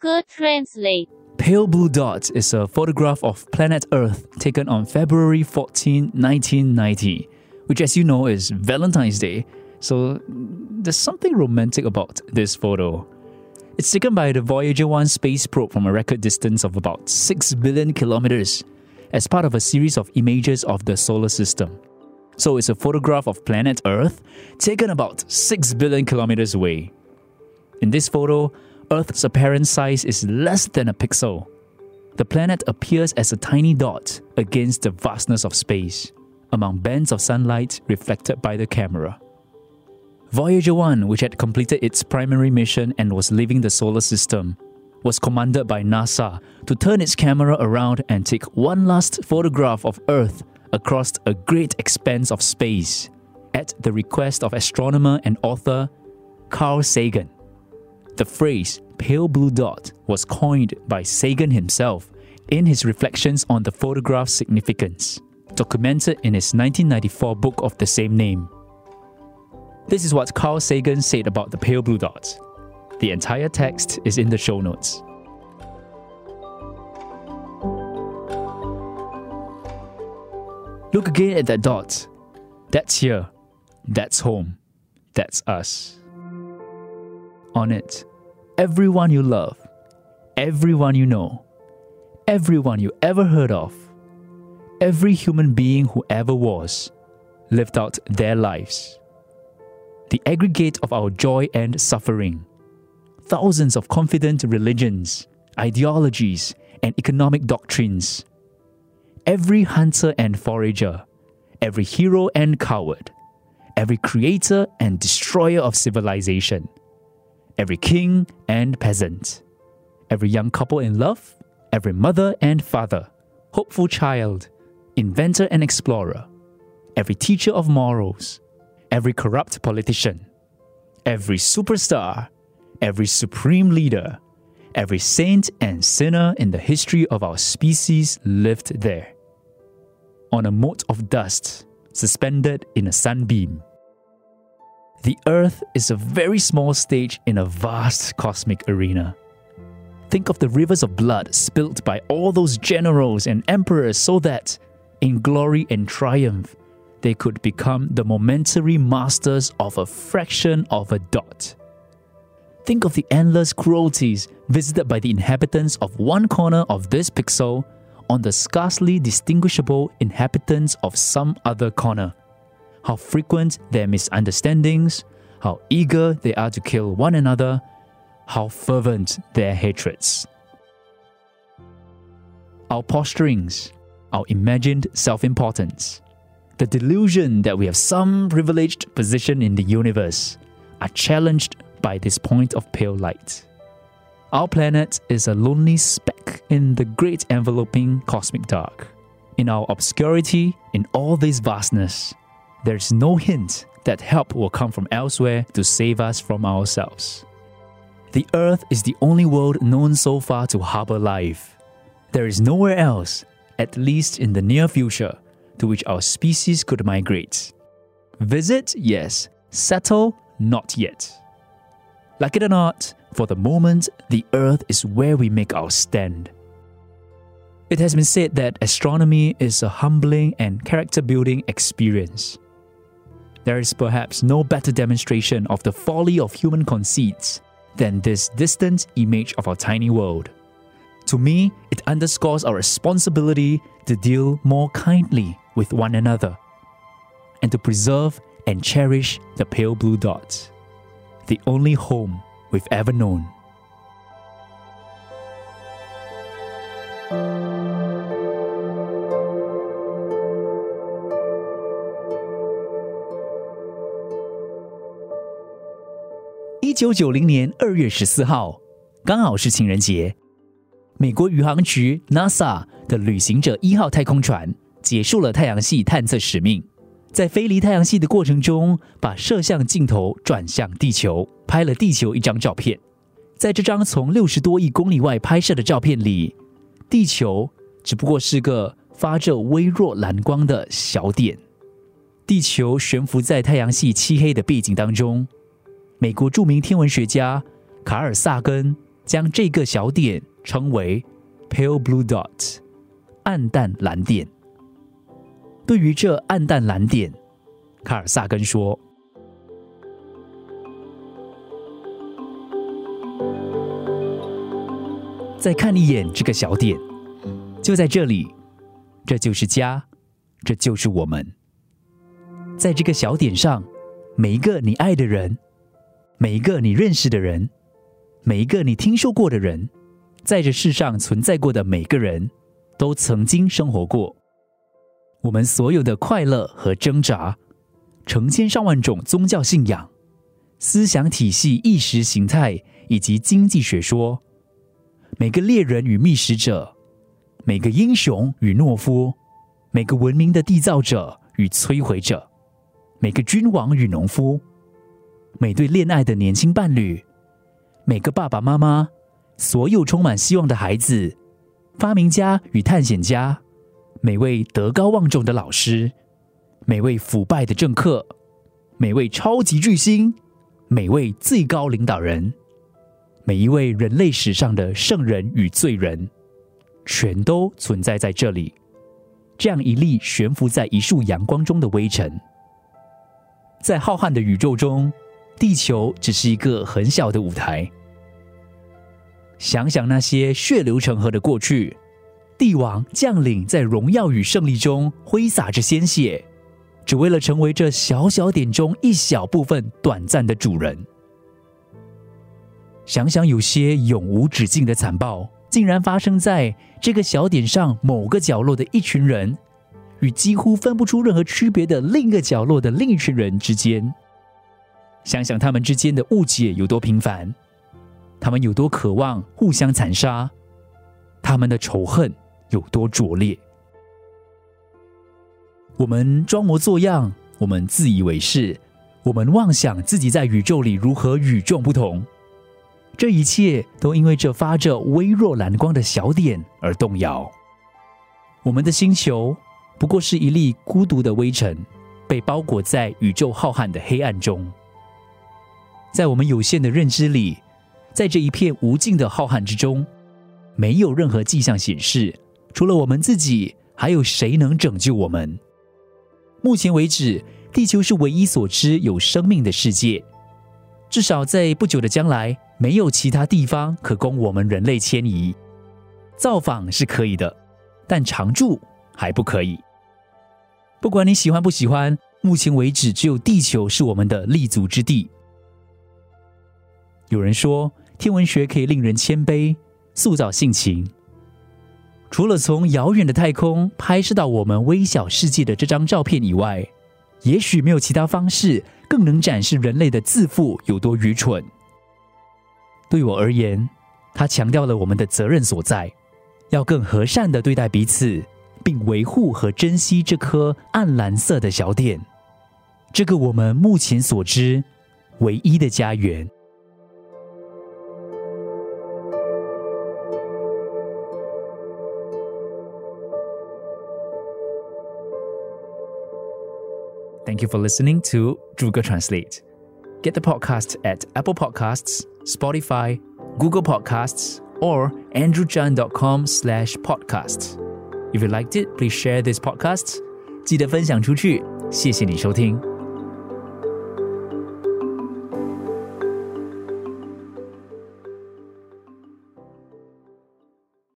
Google Translate. Pale Blue Dot is a photograph of planet Earth taken on February 14, 1990, which, as you know, is Valentine's Day. So there's something romantic about this photo. It's taken by the Voyager 1 space probe from a record distance of about 6 billion kilometers as part of a series of images of the solar system. So it's a photograph of planet Earth taken about 6 billion kilometers away. In this photo, Earth's apparent size is less than a pixel. The planet appears as a tiny dot against the vastness of space, among bands of sunlight reflected by the camera. Voyager 1, which had completed its primary mission and was leaving the solar system, was commanded by NASA to turn its camera around and take one last photograph of Earth across a great expanse of space at the request of astronomer and author Carl Sagan. The phrase pale blue dot was coined by Sagan himself in his reflections on the photograph's significance, documented in his 1994 book of the same name. This is what Carl Sagan said about the pale blue dot. The entire text is in the show notes. Look again at that dot. That's here. That's home. That's us. On it, everyone you love, everyone you know, everyone you ever heard of, every human being who ever was, lived out their lives. The aggregate of our joy and suffering, thousands of confident religions, ideologies, and economic doctrines. Every hunter and forager, every hero and coward, every creator and destroyer of civilization, every king and peasant, every young couple in love, every mother and father, hopeful child, inventor and explorer, every teacher of morals, every corrupt politician, every superstar, every supreme leader, every saint and sinner in the history of our species lived there. On a mote of dust, suspended in a sunbeam. The Earth is a very small stage in a vast cosmic arena. Think of the rivers of blood spilt by all those generals and emperors so that, in glory and triumph, they could become the momentary masters of a fraction of a dot. Think of the endless cruelties visited by the inhabitants of one corner of this pixel on the scarcely distinguishable inhabitants of some other corner. How frequent their misunderstandings, how eager they are to kill one another, how fervent their hatreds. Our posturings, our imagined self importance, the delusion that we have some privileged position in the universe are challenged by this point of pale light. Our planet is a lonely speck in the great enveloping cosmic dark. In our obscurity, in all this vastness, there is no hint that help will come from elsewhere to save us from ourselves. The Earth is the only world known so far to harbor life. There is nowhere else, at least in the near future, to which our species could migrate. Visit, yes. Settle, not yet. Like it or not, for the moment, the Earth is where we make our stand. It has been said that astronomy is a humbling and character building experience. There is perhaps no better demonstration of the folly of human conceits than this distant image of our tiny world. To me, it underscores our responsibility to deal more kindly with one another and to preserve and cherish the pale blue dot, the only home we've ever known.《一九九零年二月十四号，刚好是情人节。美国宇航局 NASA 的旅行者一号太空船结束了太阳系探测使命，在飞离太阳系的过程中，把摄像镜头转向地球，拍了地球一张照片。在这张从六十多亿公里外拍摄的照片里，地球只不过是个发着微弱蓝光的小点。地球悬浮在太阳系漆黑的背景当中。美国著名天文学家卡尔萨根将这个小点称为 “pale blue dot”，暗淡蓝点。对于这暗淡蓝点，卡尔萨根说：“再看一眼这个小点，就在这里，这就是家，这就是我们。在这个小点上，每一个你爱的人，每一个你认识的人，每一个你听说过的人，在这世上存在过的每个人都曾经生活过。我们所有的快乐和挣扎，成千上万种宗教信仰、思想体系、意识形态以及经济学说。”每个猎人与觅食者，每个英雄与懦夫，每个文明的缔造者与摧毁者，每个君王与农夫，每对恋爱的年轻伴侣，每个爸爸妈妈，所有充满希望的孩子，发明家与探险家，每位德高望重的老师，每位腐败的政客，每位超级巨星，每位最高领导人。每一位人类史上的圣人与罪人，全都存在在这里。这样一粒悬浮在一束阳光中的微尘，在浩瀚的宇宙中，地球只是一个很小的舞台。想想那些血流成河的过去，帝王将领在荣耀与胜利中挥洒着鲜血，只为了成为这小小点中一小部分短暂的主人。想想，有些永无止境的残暴，竟然发生在这个小点上某个角落的一群人，与几乎分不出任何区别的另一个角落的另一群人之间。想想他们之间的误解有多频繁，他们有多渴望互相残杀，他们的仇恨有多拙劣。我们装模作样，我们自以为是，我们妄想自己在宇宙里如何与众不同。这一切都因为这发着微弱蓝光的小点而动摇。我们的星球不过是一粒孤独的微尘，被包裹在宇宙浩瀚的黑暗中。在我们有限的认知里，在这一片无尽的浩瀚之中，没有任何迹象显示，除了我们自己，还有谁能拯救我们？目前为止，地球是唯一所知有生命的世界。至少在不久的将来。没有其他地方可供我们人类迁移，造访是可以的，但常住还不可以。不管你喜欢不喜欢，目前为止只有地球是我们的立足之地。有人说，天文学可以令人谦卑，塑造性情。除了从遥远的太空拍摄到我们微小世界的这张照片以外，也许没有其他方式更能展示人类的自负有多愚蠢。对我而言，它强调了我们的责任所在，要更和善的对待彼此，并维护和珍惜这颗暗蓝色的小点，这个我们目前所知唯一的家园。Thank you for listening to 诸葛 Translate. Get the podcast at Apple Podcasts. Spotify, Google Podcasts, or andrewchan.com slash podcasts. If you liked it, please share this podcast. 记得分享出去。谢谢你收听。